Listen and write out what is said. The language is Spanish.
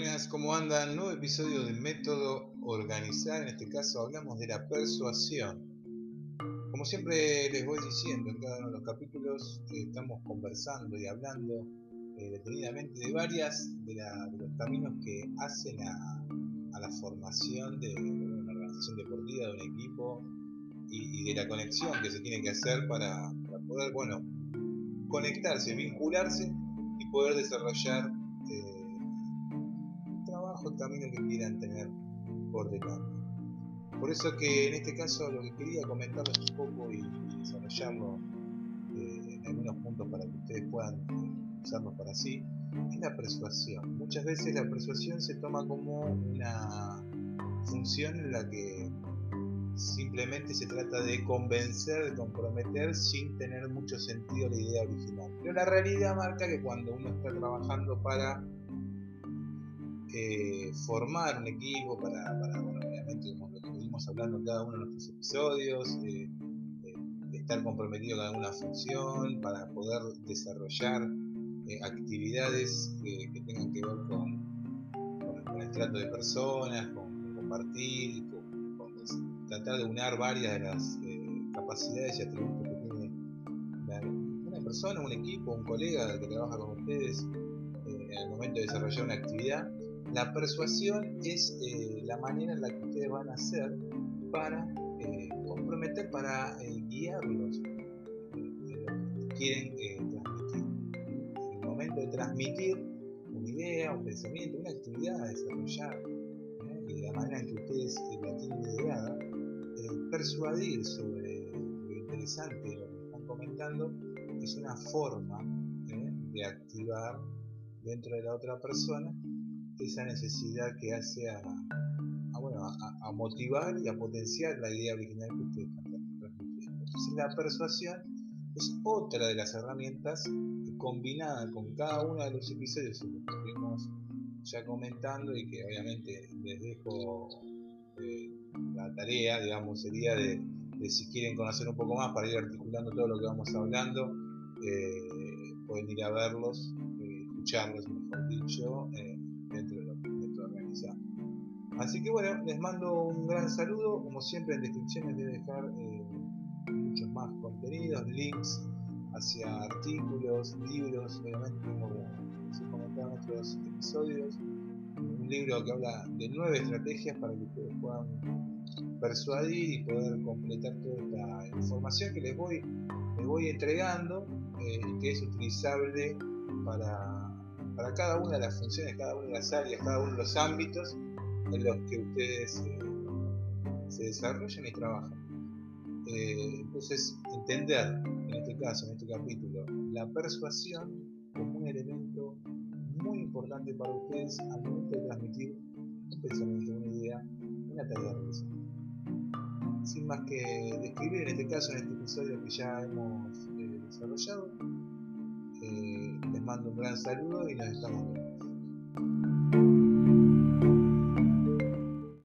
buenas, ¿cómo andan? Nuevo episodio del método organizar, en este caso hablamos de la persuasión. Como siempre les voy diciendo, en cada uno de los capítulos eh, estamos conversando y hablando eh, detenidamente de varias de, los caminos que hacen a, la formación de una organización deportiva, de un equipo y, de la conexión que se tiene que hacer para, para poder, bueno, conectarse, vincularse y poder desarrollar el camino que quieran tener por delante. Por eso que en este caso lo que quería comentarles un poco y, desarrollarlo eh, en algunos puntos para que ustedes puedan eh, usarlo para sí, es la persuasión. Muchas veces la persuasión se toma como una función en la que simplemente se trata de convencer, de comprometer sin tener mucho sentido la idea original. Pero la realidad marca que cuando uno está trabajando para eh, formar un equipo para, bueno, obviamente, como lo que hablando en cada uno de nuestros episodios, eh, eh, estar comprometido con alguna función, para poder desarrollar actividades que tengan que ver con, el trato de personas, con, compartir, con, tratar de unir varias de las capacidades y atributos que tiene una persona, un equipo, un colega que trabaja con ustedes en el momento de desarrollar una actividad la persuasión es eh, la manera en la que ustedes van a hacer para eh, comprometer, para eh, guiarlos quieren transmitir. En el momento de transmitir una idea, un pensamiento, una actividad a desarrollar, y de la manera en que ustedes la tienen ideada, persuadir sobre lo interesante, lo que están comentando, es una forma de activar dentro de la otra persona esa necesidad que hace a, bueno, a, motivar y a potenciar la idea original que ustedes están transmitiendo. Entonces la persuasión es otra de las herramientas combinada con cada uno de los episodios que estuvimos ya comentando y que obviamente les dejo eh, la tarea, digamos, sería de, si quieren conocer un poco más para ir articulando todo lo que vamos hablando, eh, pueden ir a verlos, eh, escucharlos, mejor dicho, Así que bueno, les mando un gran saludo. Como siempre en descripciones voy a dejar eh, muchos más contenidos, links hacia artículos, libros, obviamente como se comentaba en otros episodios. Un libro que habla de nueve estrategias para que ustedes puedan persuadir y poder completar toda esta información que les voy, les voy entregando eh, y que es utilizable para cada una de las funciones, cada una de las áreas, cada uno de los ámbitos en los que ustedes eh, se desarrollan y trabajan. Eh, entonces, entender, en este caso, en este capítulo, la persuasión como un elemento muy importante para ustedes al momento de transmitir un pensamiento, una idea, una tarea de Sin más que describir, en este caso, en este episodio que ya hemos eh, desarrollado, les mando un gran saludo y nos estamos viendo.